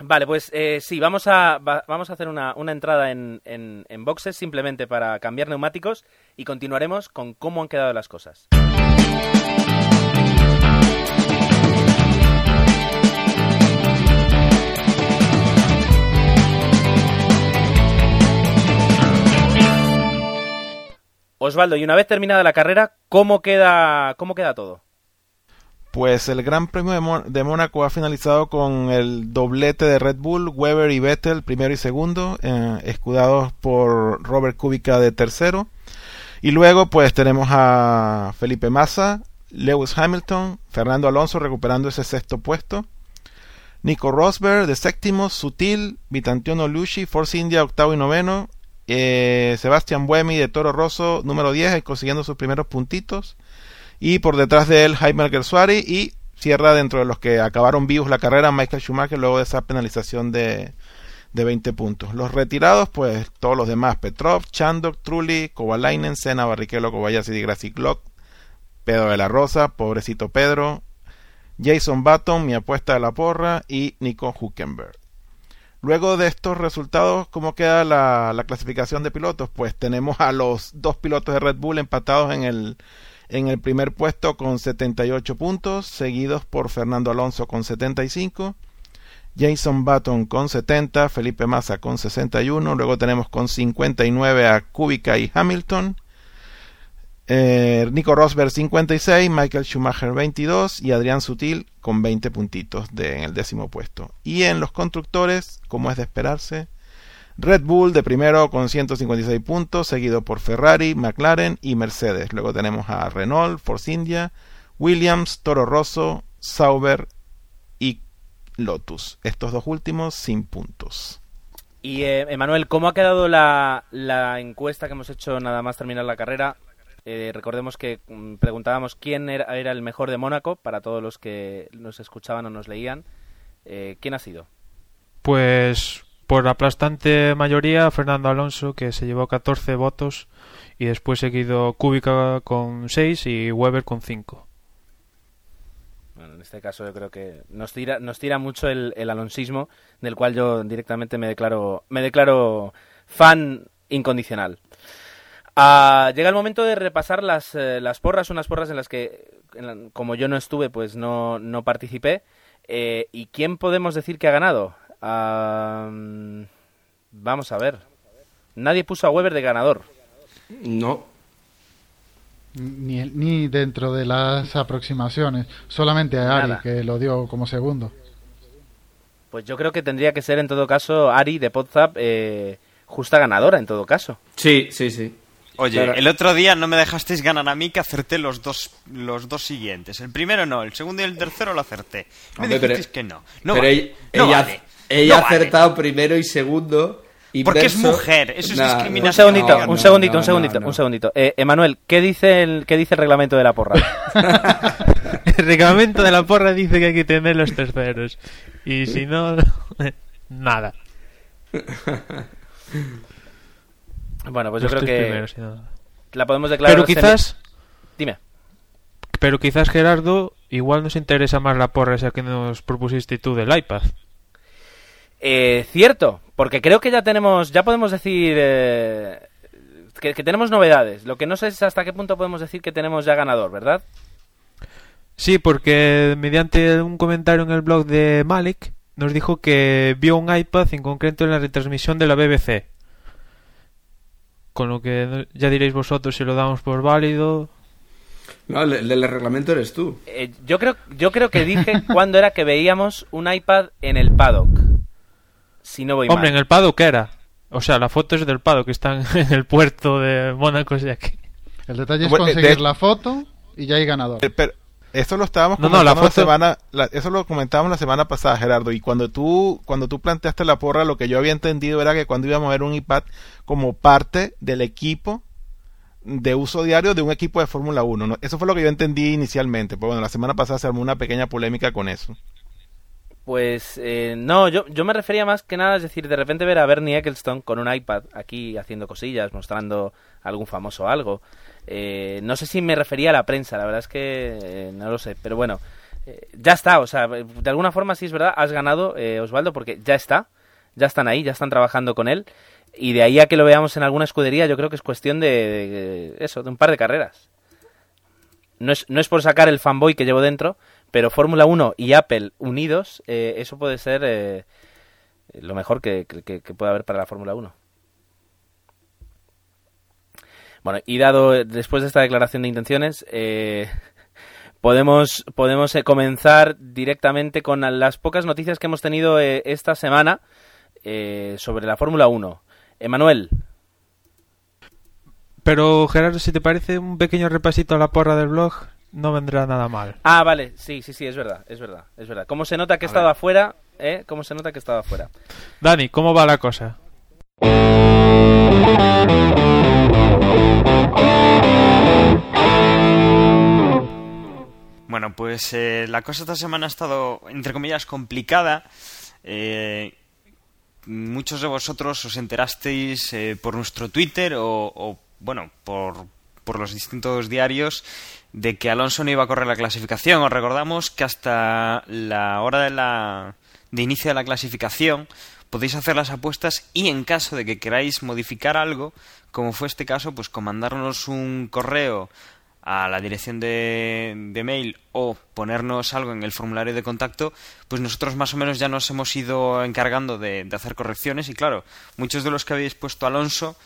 Vale, pues eh, sí, vamos a, vamos a hacer una, una entrada en, en, en boxes simplemente para cambiar neumáticos y continuaremos con cómo han quedado las cosas. Osvaldo, y una vez terminada la carrera, ¿cómo queda, cómo queda todo? Pues el Gran Premio de, Mónaco ha finalizado con el doblete de Red Bull, Weber y Vettel, primero y segundo, eh, escudados por Robert Kubica de tercero. Y luego pues tenemos a Felipe Massa, Lewis Hamilton, Fernando Alonso recuperando ese sexto puesto. Nico Rosberg de séptimo, Sutil, Vitantiono Luci, Force India octavo y noveno, eh, Sebastián Buemi de Toro Rosso, número 10, consiguiendo sus primeros puntitos. Y por detrás de él, Jaime Alguersuari. Y cierra dentro de los que acabaron vivos la carrera, Michael Schumacher, luego de esa penalización de, de 20 puntos. Los retirados, pues todos los demás: Petrov, Chandok, Trulli, Kovalainen, Sena, Barrichello, Kobayashi, y Grassi Glock, Pedro de la Rosa, pobrecito Pedro, Jason Button, mi apuesta de la porra, y Nico Huckenberg. Luego de estos resultados, ¿cómo queda la, clasificación de pilotos? Pues tenemos a los dos pilotos de Red Bull empatados en el, En el primer puesto con 78 puntos, seguidos por Fernando Alonso con 75. Jason Button con 70, Felipe Massa con 61, luego tenemos con 59 a Kubica y Hamilton, eh, Nico Rosberg 56, Michael Schumacher 22 y Adrián Sutil con 20 puntitos en el décimo puesto. Y en los constructores, como es de esperarse, Red Bull de primero con 156 puntos, seguido por Ferrari, McLaren y Mercedes. Luego tenemos a Renault, Force India, Williams, Toro Rosso, Sauber y Lotus. Estos dos últimos sin puntos. Y eh, Emanuel, ¿cómo ha quedado la, la, encuesta que hemos hecho nada más terminar la carrera? Eh, recordemos que mm, preguntábamos quién era, era, el mejor de Mónaco para todos los que nos escuchaban o nos leían. Eh, ¿Quién ha sido? Pues por aplastante mayoría Fernando Alonso que se llevó 14 votos y después seguido Kubica con 6 y Weber con 5. Bueno, en este caso yo creo que nos tira, nos tira mucho el, alonsismo, del cual yo directamente me declaro, me declaro fan incondicional. Uh, llega el momento de repasar las, eh, las porras, unas porras en las que, en como yo no estuve, pues no, no participé. Eh, ¿Y quién podemos decir que ha ganado? Vamos a ver. Nadie puso a Weber de ganador. No. Ni, ni dentro de las aproximaciones. Solamente a Ari, Nada. que lo dio como segundo. Pues yo creo que tendría que ser en todo caso Ari de Podzap eh, justa ganadora en todo caso. Sí, sí, sí. Oye, el otro día no me dejasteis ganar a mí que acerté los dos los dos siguientes. El primero no, el segundo y el tercero lo acerté. Me Hombre, dijisteis pero, que no. No pero vale. ella, no vale. Ella no ha acertado vale. primero y segundo. Porque es mujer, eso es discriminación. Un segundito, no, un segundito, no, un segundito, un segundito. Eh, Emanuel, ¿qué dice el qué dice el reglamento de la porra? el reglamento de la porra dice que hay que tener los terceros y si no nada. Bueno, pues yo creo que primeros, si no... la podemos declarar. Pero quizás. Dime. Pero quizás Gerardo, igual nos interesa más la porra esa que nos propusiste tú del iPad. Eh, cierto, porque creo que ya tenemos, ya podemos decir eh, que, que, tenemos novedades. Lo que no sé es hasta qué punto podemos decir que tenemos ya ganador, ¿verdad? Sí, porque mediante un comentario en el blog de Malik nos dijo que vio un iPad en concreto en la retransmisión de la BBC. Con lo que ya diréis vosotros si lo damos por válido. No, el, el del reglamento eres tú. Eh, yo creo, yo creo que dije cuándo era que veíamos un iPad en el paddock. Si no voy Hombre, mal. en el paddock era. O sea, la foto es del paddock que está en el puerto de Mónaco de aquí. El detalle es conseguir de... la foto y ya hay ganador. Eh, pero, eso lo estábamos no, no, la, foto... la semana, la, eso lo comentábamos la semana pasada, Gerardo. Y cuando tú, cuando tú planteaste la porra, lo que yo había entendido era que cuando íbamos a ver un iPad como parte del equipo de uso diario de un equipo de Fórmula 1. ¿no? Eso fue lo que yo entendí inicialmente. Pero bueno, la semana pasada se armó una pequeña polémica con eso. Pues eh, no, yo, yo me refería más que nada, es decir, de repente ver a Bernie Ecclestone con un iPad aquí haciendo cosillas, mostrando algún famoso algo. Eh, no sé si me refería a la prensa, la verdad es que eh, no lo sé, pero bueno, eh, ya está, o sea, de alguna forma sí es verdad, has ganado, eh, Osvaldo, porque ya está, ya están ahí, ya están trabajando con él, y de ahí a que lo veamos en alguna escudería, yo creo que es cuestión de, de eso, de un par de carreras. No es, no es por sacar el fanboy que llevo dentro, pero Fórmula 1 y Apple unidos, eh, eso puede ser eh, lo mejor que, que, pueda haber para la Fórmula 1. Bueno, y dado después de esta declaración de intenciones, eh, podemos, podemos eh, comenzar directamente con las pocas noticias que hemos tenido eh, esta semana eh, sobre la Fórmula 1. Emanuel. Pero Gerardo, si te parece un pequeño repasito a la porra del blog, no vendrá nada mal. Ah, vale, sí, sí, sí, es verdad, es verdad, es verdad. ¿Cómo se nota que he estado afuera? ¿Eh? ¿Cómo se nota que he estado afuera? Dani, ¿cómo va la cosa? Bueno, pues eh, la cosa esta semana ha estado, entre comillas, complicada. Eh, muchos de vosotros os enterasteis eh, por nuestro Twitter o, o bueno, por, por, los distintos diarios de que Alonso no iba a correr la clasificación. Os recordamos que hasta la hora de, la, de inicio de la clasificación podéis hacer las apuestas y en caso de que queráis modificar algo, como fue este caso, pues comandarnos un correo a la dirección de, de, mail o ponernos algo en el formulario de contacto, pues nosotros más o menos ya nos hemos ido encargando de, de hacer correcciones y claro, muchos de los que habéis puesto Alonso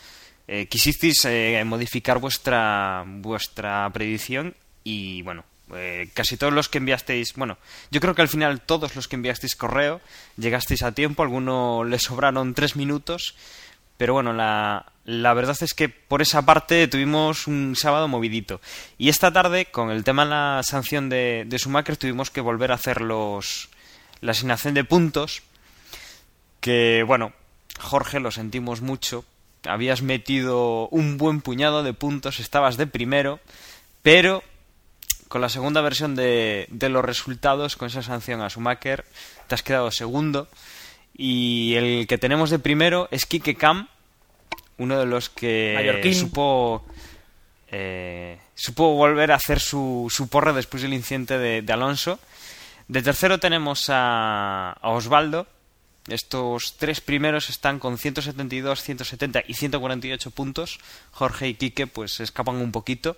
eh, quisisteis eh, modificar vuestra, vuestra predicción y bueno, eh, casi todos los que enviasteis, bueno, yo creo que al final todos los que enviasteis correo llegasteis a tiempo, alguno le sobraron tres minutos, pero bueno, la, la verdad es que por esa parte tuvimos un sábado movidito. Y esta tarde, con el tema de la sanción de, de Schumacher, tuvimos que volver a hacer los, la asignación de puntos, que bueno, Jorge, lo sentimos mucho, habías metido un buen puñado de puntos, estabas de primero, pero con la segunda versión de, de los resultados, con esa sanción a Schumacher, te has quedado segundo. Y el que tenemos de primero es Kike Cam, uno de los que Mallorquín. supo eh, supo volver a hacer su, su porra después del incidente de, de Alonso. De tercero tenemos a, a Osvaldo, estos tres primeros están con 172, 170 y 148 puntos. Jorge y Quique pues escapan un poquito.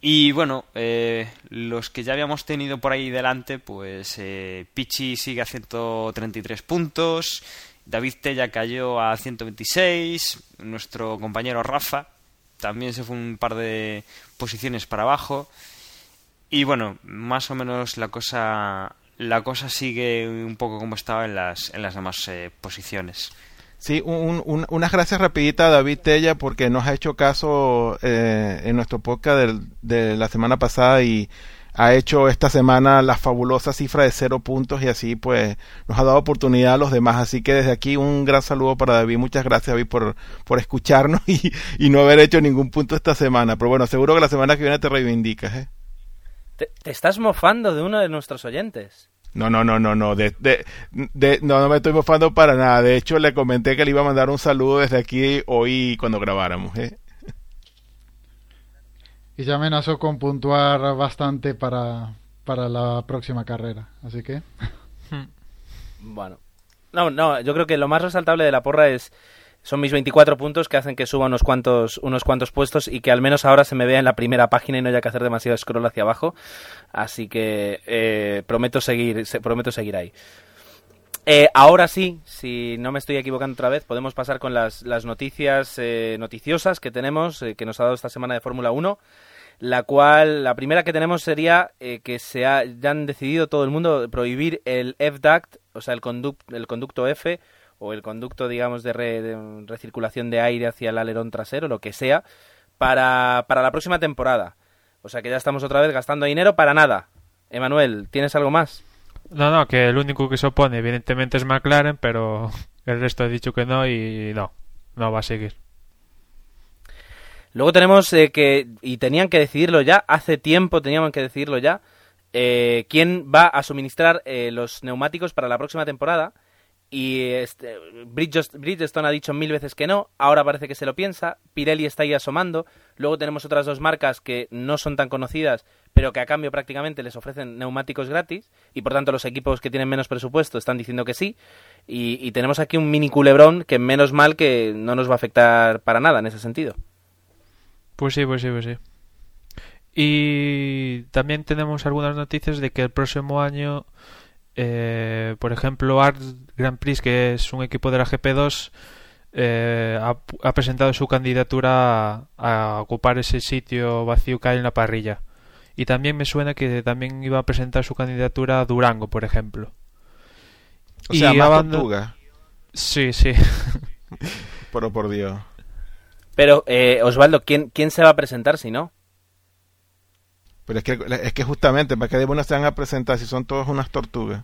Y bueno, eh, los que ya habíamos tenido por ahí delante, pues eh, Pichi sigue a 133 puntos, David Tella cayó a 126, nuestro compañero Rafa también se fue un par de posiciones para abajo. Y bueno, más o menos la cosa la cosa sigue un poco como estaba en las, en las demás eh, posiciones. Sí, un, un, unas gracias rapiditas a David Tella porque nos ha hecho caso eh, en nuestro podcast del, de la semana pasada y ha hecho esta semana la fabulosa cifra de cero puntos y así pues nos ha dado oportunidad a los demás. Así que desde aquí un gran saludo para David. Muchas gracias David por, por escucharnos y, y no haber hecho ningún punto esta semana. Pero bueno, seguro que la semana que viene te reivindicas. ¿eh? Te, te, estás mofando de uno de nuestros oyentes. No, no, no, no, no. De, de, de, no, no me estoy mofando para nada. De hecho, le comenté que le iba a mandar un saludo desde aquí hoy cuando grabáramos. ¿eh? Y ya amenazó con puntuar bastante para, para la próxima carrera. Así que. bueno. No, no, yo creo que lo más resaltable de la porra es son mis 24 puntos que hacen que suba unos cuantos, unos cuantos puestos y que al menos ahora se me vea en la primera página y no haya que hacer demasiado scroll hacia abajo. Así que eh, prometo seguir, se, prometo seguir ahí. Eh, ahora sí, si no me estoy equivocando otra vez, podemos pasar con las, las noticias eh, noticiosas que tenemos, eh, que nos ha dado esta semana de Fórmula 1. La cual, la primera que tenemos sería eh, que se ha, han decidido todo el mundo prohibir el F-Duct, o sea, el, conduct, el conducto F, o el conducto, digamos, de, re, de, recirculación de aire hacia el alerón trasero, lo que sea, para, para la próxima temporada. O sea que ya estamos otra vez gastando dinero para nada. Emanuel, ¿tienes algo más? No, no, que el único que se opone evidentemente es McLaren, pero el resto ha dicho que no y no, no va a seguir. Luego tenemos eh, que, y tenían que decidirlo ya, hace tiempo tenían que decidirlo ya, eh, quién va a suministrar eh, los neumáticos para la próxima temporada y este, Bridgestone ha dicho mil veces que no, ahora parece que se lo piensa, Pirelli está ahí asomando, luego tenemos otras dos marcas que no son tan conocidas, pero que a cambio prácticamente les ofrecen neumáticos gratis, y por tanto los equipos que tienen menos presupuesto están diciendo que sí, y, y tenemos aquí un mini culebrón que menos mal que no nos va a afectar para nada en ese sentido. Pues sí, pues sí, pues sí. Y también tenemos algunas noticias de que el próximo año eh, por ejemplo, Art Grand Prix, que es un equipo de la GP2, eh, ha, ha, presentado su candidatura a, a, ocupar ese sitio vacío que hay en la parrilla. Y también me suena que también iba a presentar su candidatura a Durango, por ejemplo. O sea, y más aband... tortuga. Sí, sí. Pero por Dios. Pero, eh, Osvaldo, ¿quién, ¿quién se va a presentar si no? Pero es que, es que justamente, ¿para qué demonios se van a presentar si son todas unas tortugas?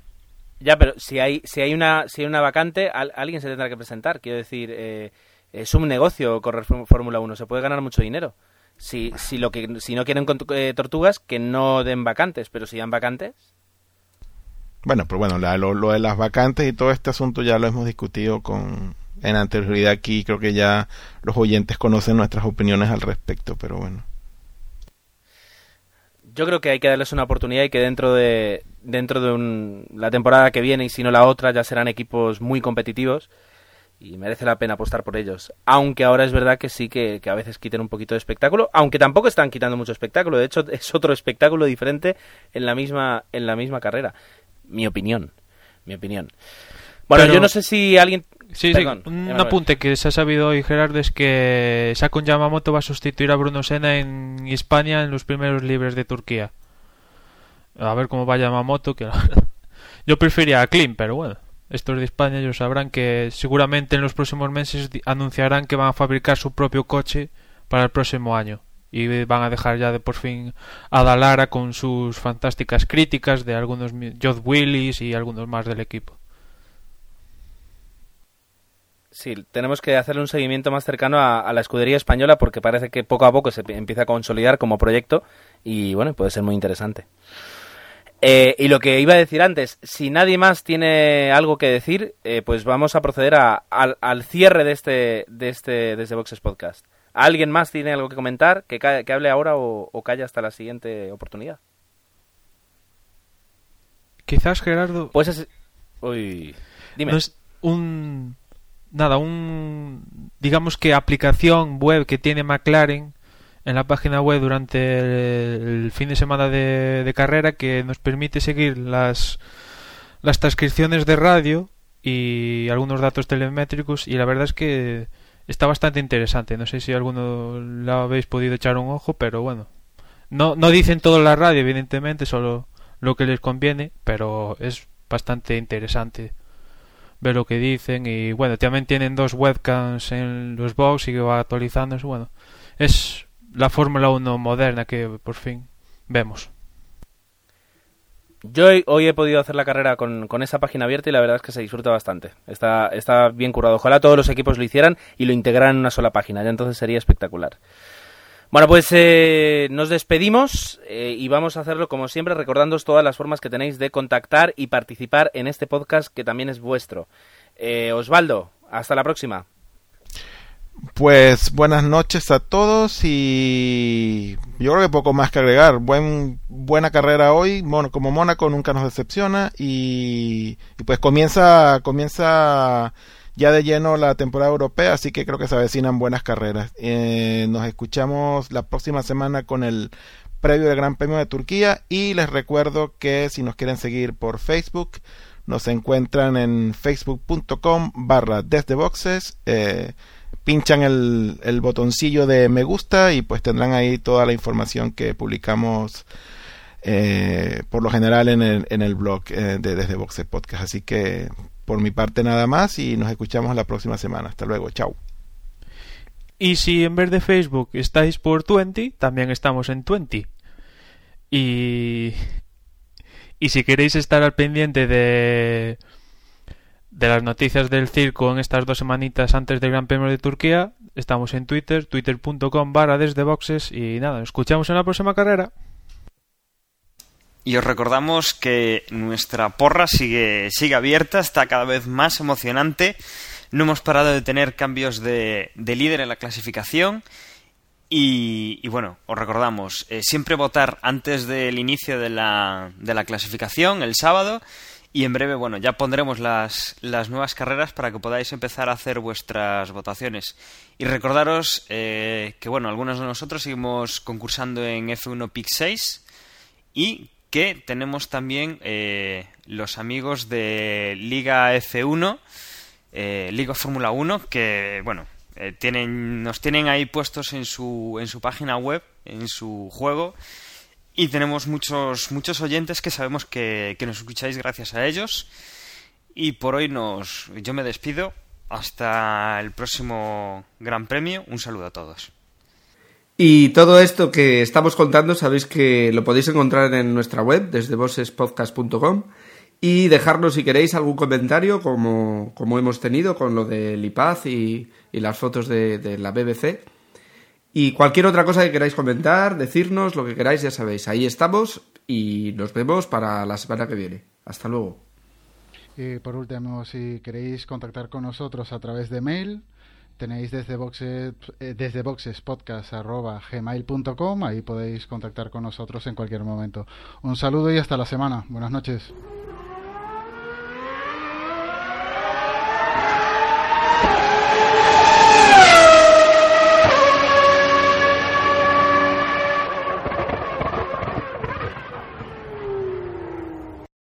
Ya, pero si hay, si hay, una, si hay una vacante, al, alguien se tendrá que presentar. Quiero decir, eh, es un negocio correr Fórmula 1, se puede ganar mucho dinero. Si, si, lo que, si no quieren eh, tortugas, que no den vacantes, pero si dan vacantes. Bueno, pero bueno, la, lo, lo, de las vacantes y todo este asunto ya lo hemos discutido con en anterioridad aquí. Creo que ya los oyentes conocen nuestras opiniones al respecto, pero bueno yo creo que hay que darles una oportunidad y que dentro de dentro de un, la temporada que viene y si no la otra ya serán equipos muy competitivos y merece la pena apostar por ellos. Aunque ahora es verdad que sí que, que, a veces quiten un poquito de espectáculo, aunque tampoco están quitando mucho espectáculo. De hecho, es otro espectáculo diferente en la misma, en la misma carrera. Mi opinión. Mi opinión. Bueno, Pero- yo no sé si alguien. Sí, Perdón, sí, un apunte que se ha sabido hoy, Gerardo, es que Sakon Yamamoto va a sustituir a Bruno Senna en España en los primeros libres de Turquía. A ver cómo va Yamamoto, que yo prefería a Klim, pero bueno, estos de España ellos sabrán que seguramente en los próximos meses anunciarán que van a fabricar su propio coche para el próximo año. Y van a dejar ya de por fin a Dalara con sus fantásticas críticas de algunos Jod Willis y algunos más del equipo. Sí, tenemos que hacerle un seguimiento más cercano a, a la escudería española porque parece que poco a poco se pi- empieza a consolidar como proyecto y bueno, puede ser muy interesante. Eh, y lo que iba a decir antes, si nadie más tiene algo que decir, eh, pues vamos a proceder a- al, al cierre de este, de este desde Boxes Podcast. ¿Alguien más tiene algo que comentar? ¿Que, que hable ahora o, o calle hasta la siguiente oportunidad? Quizás Gerardo Pues es... Uy, dime. No es un nada, un digamos que aplicación web que tiene McLaren en la página web durante el, fin de semana de, carrera que nos permite seguir las las transcripciones de radio y algunos datos telemétricos y la verdad es que está bastante interesante. No sé si alguno la habéis podido echar un ojo, pero bueno. No, no dicen todo la radio, evidentemente, solo lo que les conviene, pero es bastante interesante ver lo que dicen y bueno, también tienen dos webcams en los box y que va actualizándose, bueno, es la Fórmula 1 moderna que por fin vemos. Yo hoy, he podido hacer la carrera con, con esa página abierta y la verdad es que se disfruta bastante. Está, está bien curado. Ojalá todos los equipos lo hicieran y lo integraran en una sola página. Ya entonces sería espectacular. Bueno, pues eh, nos despedimos eh, y vamos a hacerlo como siempre recordándoos todas las formas que tenéis de contactar y participar en este podcast que también es vuestro. Eh, Osvaldo, hasta la próxima. Pues buenas noches a todos y yo creo que poco más que agregar. Buen, buena carrera hoy, Mon- como Mónaco nunca nos decepciona y, y pues comienza, comienza ya de lleno la temporada europea, así que creo que se avecinan buenas carreras. Eh, nos escuchamos la próxima semana con el previo del Gran Premio de Turquía y les recuerdo que si nos quieren seguir por Facebook, nos encuentran en facebook.com barra desde boxes. Eh, pinchan el, el botoncillo de me gusta y pues tendrán ahí toda la información que publicamos eh, por lo general en el, en el blog eh, de Desde Boxe Podcast. Así que por mi parte nada más y nos escuchamos la próxima semana. Hasta luego, chao. Y si en vez de Facebook estáis por 20, también estamos en 20. Y y si queréis estar al pendiente de de las noticias del circo en estas dos semanitas antes del Gran Premio de Turquía, estamos en Twitter, twitter.com barra desde boxes y nada, nos escuchamos en la próxima carrera. Y os recordamos que nuestra porra sigue, sigue abierta, está cada vez más emocionante. No hemos parado de tener cambios de, de líder en la clasificación. Y, bueno, os recordamos, eh, siempre votar antes del inicio de la, de la clasificación, el sábado. Y en breve, bueno, ya pondremos las, las nuevas carreras para que podáis empezar a hacer vuestras votaciones. Y recordaros eh, que, bueno, algunos de nosotros seguimos concursando en F1 Pick 6 y que tenemos también eh, los amigos de Liga F1, eh, Liga Fórmula 1, que, bueno, eh, tienen, nos tienen ahí puestos en su, en su página web, en su juego. Y tenemos muchos, muchos oyentes que sabemos que, que nos escucháis gracias a ellos. Y por hoy nos, yo me despido. Hasta el próximo Gran Premio. Un saludo a todos. Y todo esto que estamos contando sabéis que lo podéis encontrar en nuestra web desde bossespodcast.com y dejarnos si queréis algún comentario como, como hemos tenido con lo del IPAZ y, y las fotos de, de la BBC. Y cualquier otra cosa que queráis comentar, decirnos, lo que queráis, ya sabéis. Ahí estamos y nos vemos para la semana que viene. Hasta luego. Y por último, si queréis contactar con nosotros a través de mail, tenéis desde boxes, eh, desde boxespodcast.gmail.com, ahí podéis contactar con nosotros en cualquier momento. Un saludo y hasta la semana. Buenas noches.